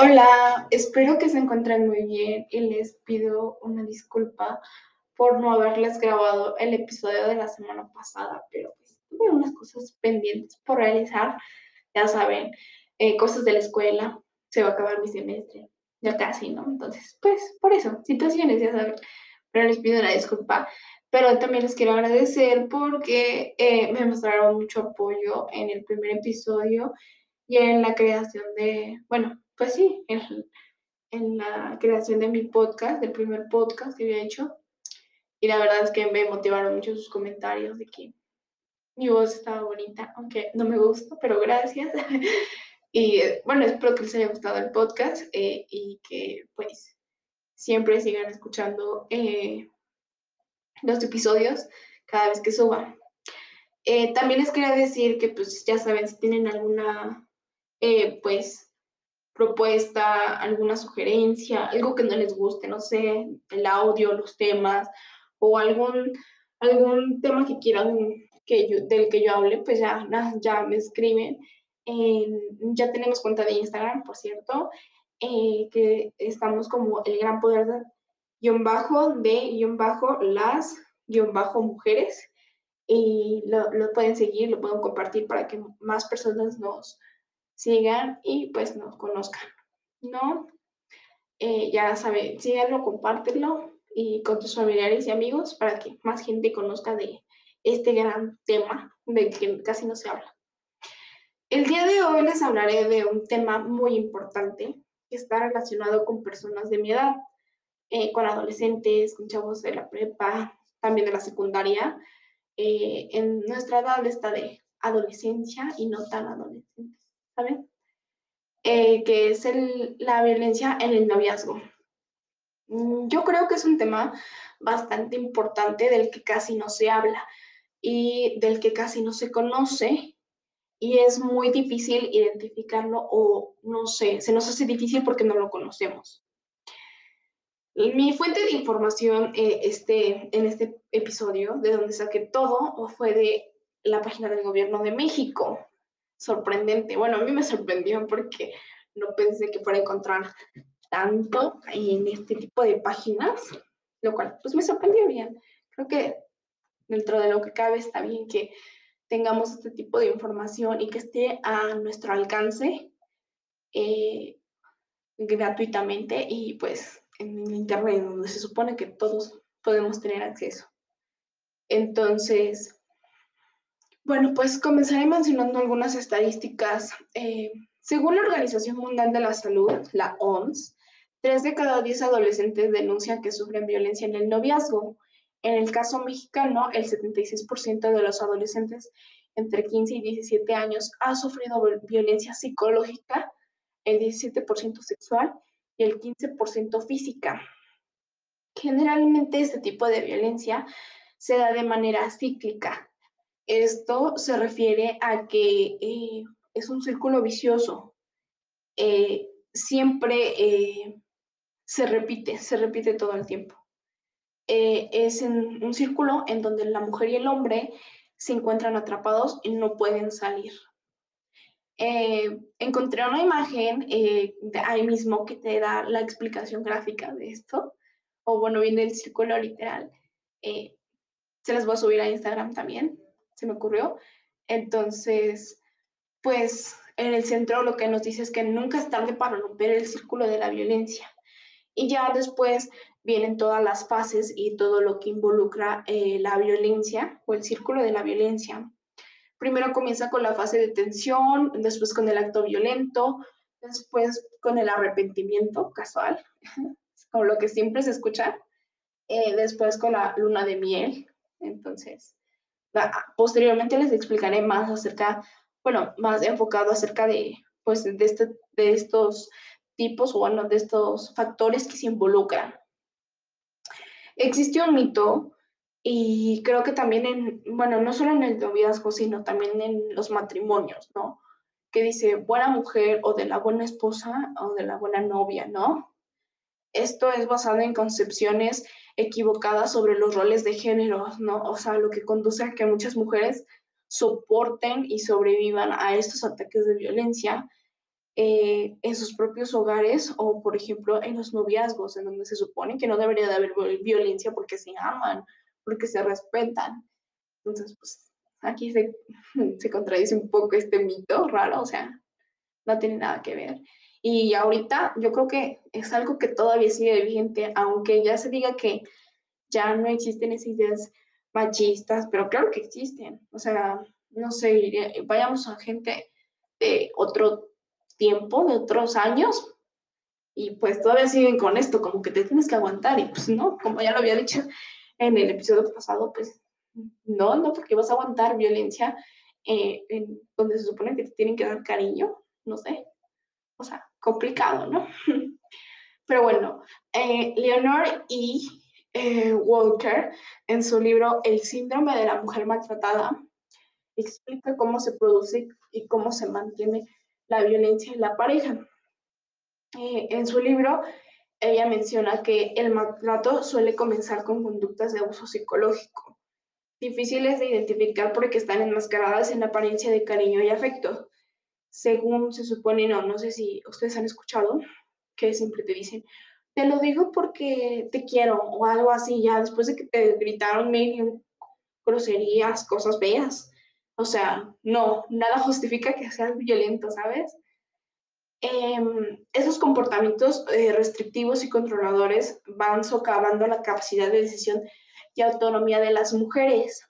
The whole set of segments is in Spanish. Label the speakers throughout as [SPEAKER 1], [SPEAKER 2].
[SPEAKER 1] Hola, espero que se encuentren muy bien y les pido una disculpa por no haberles grabado el episodio de la semana pasada, pero pues tuve unas cosas pendientes por realizar, ya saben, eh, cosas de la escuela, se va a acabar mi semestre, ya casi, ¿no? Entonces, pues por eso, situaciones, ya saben, pero les pido una disculpa, pero también les quiero agradecer porque eh, me mostraron mucho apoyo en el primer episodio y en la creación de, bueno, pues sí, en, la creación de mi podcast, del primer podcast que había hecho. Y la verdad es que me motivaron mucho sus comentarios de que mi voz estaba bonita, aunque no me gusta, pero gracias. y bueno, espero que les haya gustado el podcast eh, y que pues siempre sigan escuchando eh, los episodios cada vez que suba. Eh, también les quería decir que pues ya saben, si tienen alguna pues propuesta, alguna sugerencia, algo que no les guste, no sé, el audio, los temas o algún, algún tema que quieran que yo, del que yo hable, pues ya, ya me escriben. ya tenemos cuenta de Instagram, por cierto, eh, que estamos como el gran poder de bajo de guion bajo las guion bajo mujeres y lo, lo pueden seguir, lo pueden compartir para que más personas nos, sigan y pues nos conozcan, ¿no? Eh, ya saben, síganlo, compártelo y con tus familiares y amigos para que más gente conozca de este gran tema de que casi no se habla. El día de hoy les hablaré de un tema muy importante que está relacionado con personas de mi edad, eh, con adolescentes, con chavos de la prepa, también de la secundaria. Eh, en nuestra edad está de adolescencia y no tan adolescente. ¿Saben? Eh, que es la violencia en el noviazgo. Mm, yo creo que es un tema bastante importante del que casi no se habla y del que casi no se conoce y es muy difícil identificarlo o no sé, se nos hace difícil porque no lo conocemos. Mi fuente de información eh, este, en este episodio, de donde saqué todo, fue de la página del gobierno de México sorprendente. Bueno, a mí me sorprendió porque no pensé que fuera a encontrar tanto en este tipo de páginas, lo cual pues me sorprendió bien. Creo que dentro de lo que cabe está bien que tengamos este tipo de información y que esté a nuestro alcance eh, gratuitamente y pues en internet donde se supone que todos podemos tener acceso. Entonces, bueno, pues comenzaré mencionando algunas estadísticas. Eh, según la Organización Mundial de la Salud, la OMS, tres de cada diez adolescentes denuncian que sufren violencia en el noviazgo. En el caso mexicano, el 76% de los adolescentes entre 15 y 17 años ha sufrido violencia psicológica, el 17% sexual y el 15% física. Generalmente este tipo de violencia se da de manera cíclica, esto se refiere a que eh, es un círculo vicioso. Eh, siempre eh, se repite, se repite todo el tiempo. es en un círculo en donde la mujer y el hombre se encuentran atrapados y no pueden salir. encontré una imagen de ahí mismo que te da la explicación gráfica de esto, o bueno, viene el círculo literal. se las voy a subir a Instagram también se me ocurrió. Entonces, pues en el centro lo que nos dice es que nunca es tarde para romper el círculo de la violencia. Y ya después vienen todas las fases y todo lo que involucra eh, la violencia o el círculo de la violencia. Primero comienza con la fase de tensión, después con el acto violento, después con el arrepentimiento casual, como lo que siempre se escucha, eh, después con la luna de miel. Entonces, Posteriormente les explicaré más acerca, bueno, más enfocado acerca de, pues, de, este, de estos tipos o bueno, de estos factores que se involucran. Existe un mito y creo que también en, bueno, no solo en el noviazgo, sino también en los matrimonios, ¿no? Que dice buena mujer o de la buena esposa o de la buena novia, ¿no? Esto es basado en concepciones equivocadas sobre los roles de género, ¿no? O sea, lo que conduce a que muchas mujeres soporten y sobrevivan a estos ataques de violencia. eh, en sus propios hogares o, por ejemplo, en los noviazgos, en donde se supone que no debería de haber violencia porque se aman, porque se respetan. Entonces, pues aquí se, se contradice un poco este mito raro, o sea, no tiene nada que ver. Y ahorita yo creo que es algo que todavía sigue vigente, aunque ya se diga que ya no existen esas ideas machistas, pero claro que existen. O sea, no sé, vayamos a gente de otro tiempo, de otros años, y pues todavía siguen con esto, como que te tienes que aguantar, y pues no, como ya lo había dicho en el episodio pasado, pues no, no, porque vas a aguantar violencia eh, en donde se supone que te tienen que dar cariño, no sé, o sea, complicado, ¿no? Pero bueno, eh, Leonor y eh, Walker, en su libro El síndrome de la mujer maltratada, explica cómo se produce y cómo se mantiene la violencia en la pareja. Eh, en su libro, ella menciona que el maltrato suele comenzar con conductas de abuso psicológico, difíciles de identificar porque están enmascaradas en apariencia de cariño y afecto. Según se supone, no, no sé si ustedes han escuchado, que siempre te dicen, te lo digo porque te quiero o algo así, ya después de que te gritaron mil groserías, cosas feas. O sea, no, nada justifica que seas violento, ¿sabes? Em, esos comportamientos eh, restrictivos y controladores van socavando la capacidad de decisión y autonomía de las mujeres.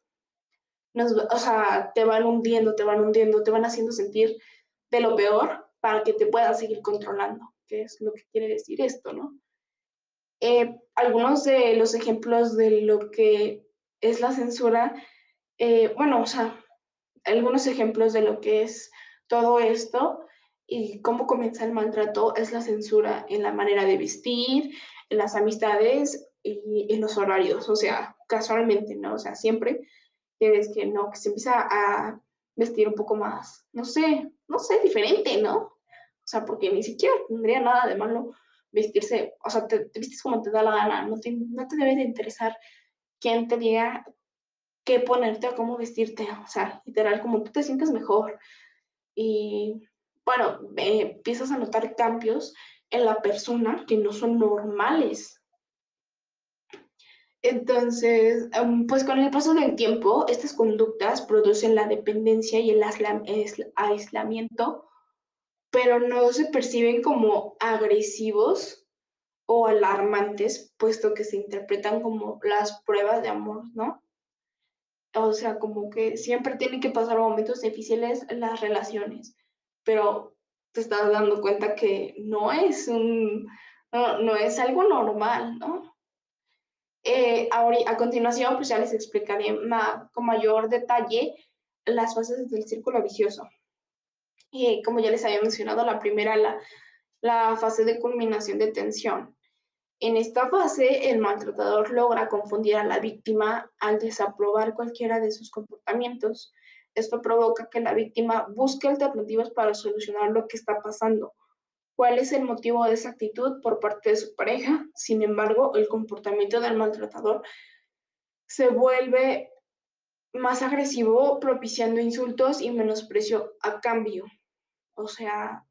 [SPEAKER 1] o sea, te van hundiendo, te van hundiendo, te van haciendo sentir de lo peor para que te puedas seguir controlando, que es lo que quiere decir esto, ¿no? Eh, algunos de los ejemplos de lo que es la censura, eh, bueno, o sea, algunos ejemplos de lo que es todo esto y cómo comienza el maltrato es la censura en la manera de vestir, en las amistades y en los horarios, o sea, casualmente, ¿no? O sea, siempre que ves que no, que se empieza a vestir un poco más, no sé, no sé, diferente, ¿no? O sea, porque ni siquiera tendría nada de malo vestirse, o sea, te, vistes como te da la gana, no te, no te debe de interesar quién te diga qué ponerte o cómo vestirte, o sea, literal, como tú te sientes mejor. Y bueno, empiezas a notar cambios en la persona que no son normales. Entonces, pues con el paso del tiempo, estas conductas producen la dependencia y el aislamiento, pero no se perciben como agresivos o alarmantes, puesto que se interpretan como las pruebas de amor, ¿no? O sea, como que siempre tienen que pasar momentos difíciles las relaciones, pero te estás dando cuenta que no es un, no, es algo normal, ¿no? Eh, ahora, a continuación, pues ya les explicaré con mayor detalle las fases del círculo vicioso. Como ya les había mencionado, la primera, la, la fase de culminación de tensión. En esta fase, el maltratador logra confundir a la víctima al desaprobar cualquiera de sus comportamientos. Esto provoca que la víctima busque alternativas para solucionar lo que está pasando. ¿Cuál es el motivo de esa actitud por parte de su pareja? Sin embargo, el comportamiento del maltratador se vuelve más agresivo, propiciando insultos y menosprecio a cambio. O sea,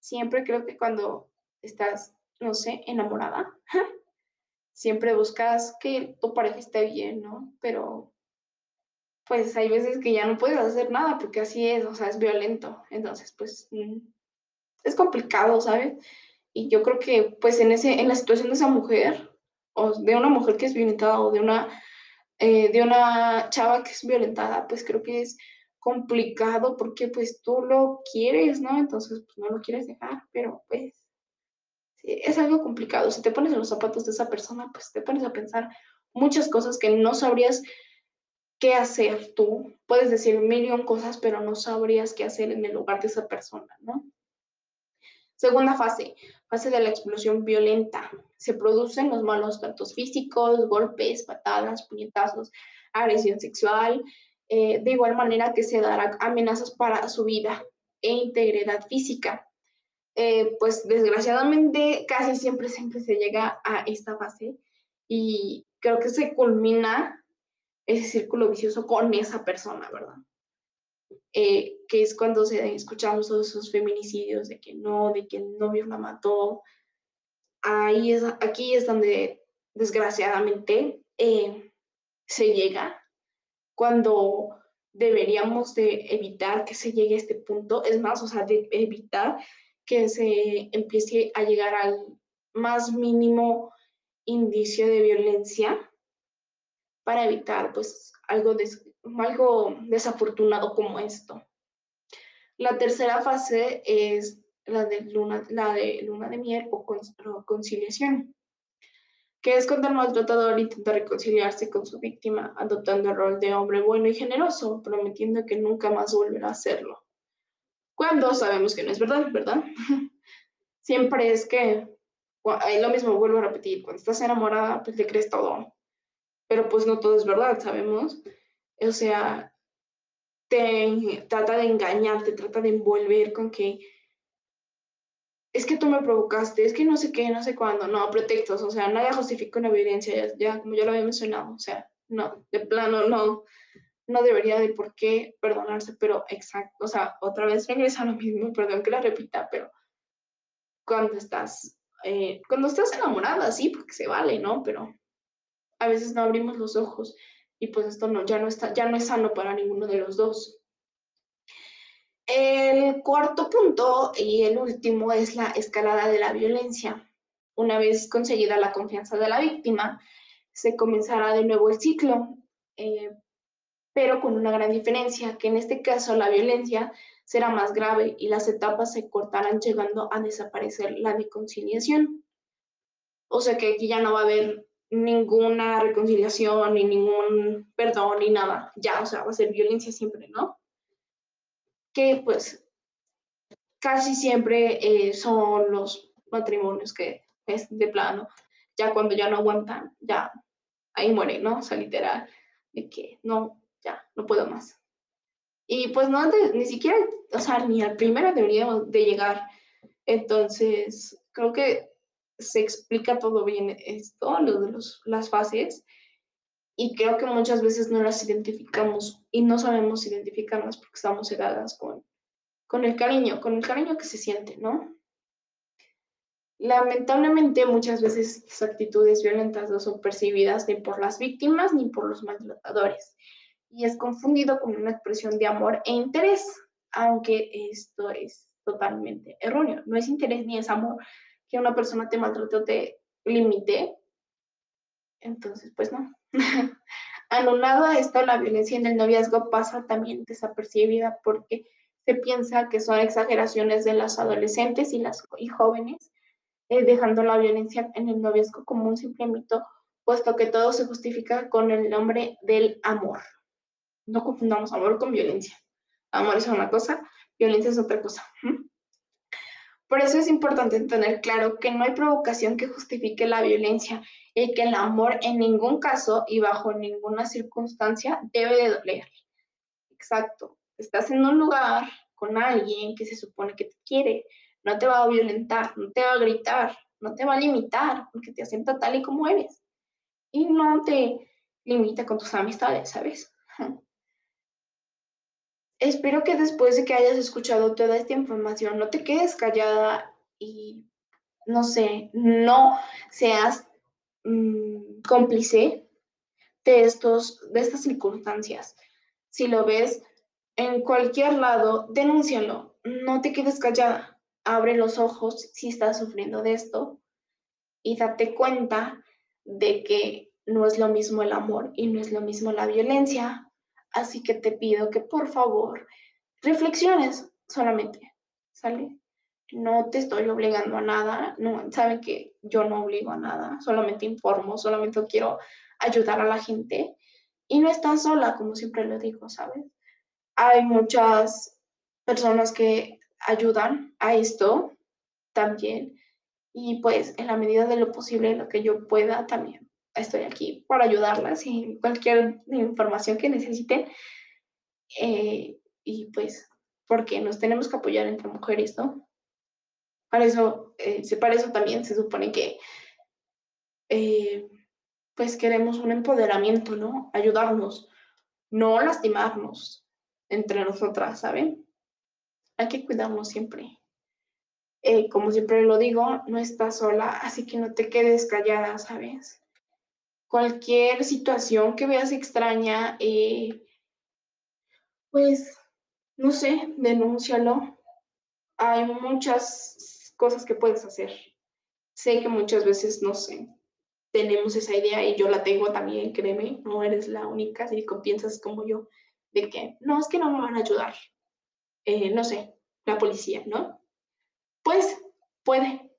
[SPEAKER 1] siempre creo que cuando estás no sé, enamorada, siempre buscas que tu pareja esté bien, ¿no? Pero pues hay veces que ya no puedes hacer nada porque así es, o sea, es violento. Entonces, pues mm, es complicado, ¿sabes? Y yo creo que pues en, ese, en la situación de esa mujer, o de una mujer que es violentada, o de una, eh, de una chava que es violentada, pues creo que es complicado porque pues tú lo quieres, ¿no? Entonces, pues no lo quieres dejar, pero pues es algo complicado. Si te pones en los zapatos de esa persona, pues te pones a pensar muchas cosas que no sabrías qué hacer tú. Puedes decir mil cosas, pero no sabrías qué hacer en el lugar de esa persona, ¿no? Segunda fase, fase de la explosión violenta. Se producen los malos tratos físicos, golpes, patadas, puñetazos, agresión sexual. Eh, de igual manera que se darán amenazas para su vida e integridad física. Eh, pues desgraciadamente casi siempre, siempre se llega a esta fase y creo que se culmina ese círculo vicioso con esa persona, ¿verdad? Eh, que es cuando se escuchamos todos esos feminicidios de que no, de que el novio la mató. Ahí es, aquí es donde desgraciadamente eh, se llega cuando deberíamos de evitar que se llegue a este punto, es más, o sea, de evitar que se empiece a llegar al más mínimo indicio de violencia para evitar pues algo, algo desafortunado como esto. La tercera fase es la de luna, la de, luna de miel o, o conciliación que es cuando el maltratador intenta reconciliarse con su víctima, adoptando el rol de hombre bueno y generoso, prometiendo que nunca más volverá a hacerlo. Cuando sabemos que no es verdad, ¿verdad? Siempre es que, lo mismo vuelvo a repetir, cuando estás enamorada, pues le crees todo, pero pues no todo es verdad, sabemos. O sea, te trata de engañar, te trata de envolver con que es que tú me provocaste, es que no sé qué, no sé cuándo, no, pretextos, o sea, nada justifica una violencia, ya, como ya lo había mencionado, o sea, no, de plano no, no debería de por qué perdonarse, pero exacto, o sea, otra vez regresa a lo mismo, perdón que la repita, pero cuando estás, eh, cuando estás enamorada, sí, porque se vale, ¿no? Pero a veces no abrimos los ojos y pues esto no, ya no está, ya no es sano para ninguno de los dos. El cuarto punto y el último es la escalada de la violencia. Una vez conseguida la confianza de la víctima, se comenzará de nuevo el ciclo, eh, pero con una gran diferencia, que en este caso la violencia será más grave y las etapas se cortarán llegando a desaparecer la reconciliación. O sea que aquí ya no va a haber ninguna reconciliación, ni ningún perdón, ni nada. Ya, o sea, va a ser violencia siempre, ¿no? que pues casi siempre eh, son los matrimonios que es de plano, ya cuando ya no aguantan, ya ahí muere, ¿no? O sea, literal, de que no, ya, no puedo más. Y pues no, ni siquiera, o sea, ni al primero deberíamos de llegar. Entonces, creo que se explica todo bien esto, lo de los, las fases, y creo que muchas veces no las identificamos y no sabemos identificarlas porque estamos cegadas con, con el cariño, con el cariño que se siente, ¿no? Lamentablemente muchas veces estas actitudes violentas no son percibidas ni por las víctimas ni por los maltratadores y es confundido con una expresión de amor e interés, aunque esto es totalmente erróneo. No es interés ni es amor que una persona te maltrate o te limite. Entonces, pues no. Anulado a esto, la violencia en el noviazgo pasa también desapercibida porque se piensa que son exageraciones de las adolescentes y las y jóvenes, eh, dejando la violencia en el noviazgo como un simple mito, puesto que todo se justifica con el nombre del amor. No confundamos amor con violencia. Amor es una cosa, violencia es otra cosa. Por eso es importante tener claro que no hay provocación que justifique la violencia y que el amor en ningún caso y bajo ninguna circunstancia debe de doler. Exacto. Estás en un lugar con alguien que se supone que te quiere, no te va a violentar, no te va a gritar, no te va a limitar porque te acepta tal y como eres. Y no te limita con tus amistades, ¿sabes? Espero que después de que hayas escuchado toda esta información no te quedes callada y, no sé, no seas mm, cómplice de, estos, de estas circunstancias. Si lo ves en cualquier lado, denúncialo. No te quedes callada. Abre los ojos si estás sufriendo de esto y date cuenta de que no es lo mismo el amor y no es lo mismo la violencia Así que te pido que por favor reflexiones solamente, ¿sale? No te estoy obligando a nada, no, saben que yo no obligo a nada, solamente informo, solamente quiero ayudar a la gente y no estás sola, como siempre lo digo, ¿sabes? Hay muchas personas que ayudan a esto también y pues en la medida de lo posible, lo que yo pueda también estoy aquí para ayudarlas y cualquier información que necesiten. Eh, y pues, porque nos tenemos que apoyar entre mujeres, ¿no? Para eso, eh, para eso también se supone que, eh, pues queremos un empoderamiento, ¿no? Ayudarnos, no lastimarnos. entre nosotras, ¿saben? Hay que cuidarnos siempre. Eh, como siempre lo digo, no estás sola, así que no te quedes callada, ¿sabes? Cualquier situación que veas extraña, eh, pues, no sé, denúncialo. Hay muchas cosas que puedes hacer. Sé que muchas veces, no sé, tenemos esa idea y yo la tengo también, créeme, no eres la única, si piensas como yo, de que no, es que no me van a ayudar. Eh, no sé, la policía, ¿no? Pues puede,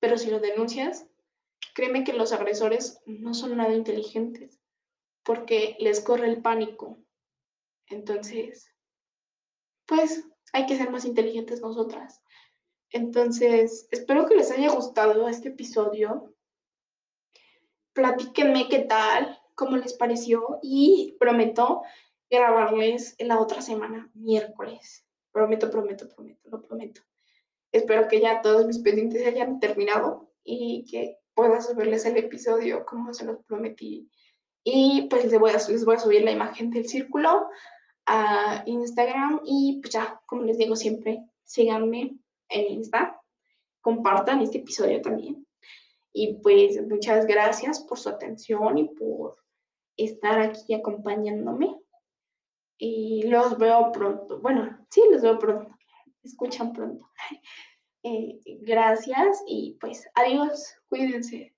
[SPEAKER 1] pero si lo denuncias, créeme que los agresores no son nada inteligentes porque les corre el pánico. Entonces, pues hay que ser más inteligentes nosotras. Entonces, espero que les haya gustado este episodio. Platíquenme qué tal, cómo les pareció y prometo grabarles la otra semana, miércoles. Prometo, prometo, prometo, lo prometo. Espero que ya todos mis pendientes hayan terminado y que pueda subirles el episodio como se los prometí. Y pues les voy a, les voy a subir la imagen del círculo a Instagram y pues ya, como les digo siempre, síganme en Insta, compartan este episodio también. Y pues muchas gracias por su atención y por estar aquí acompañándome. Y los veo pronto. Bueno, sí, los veo pronto escuchan pronto. Eh, gracias y pues adiós, cuídense.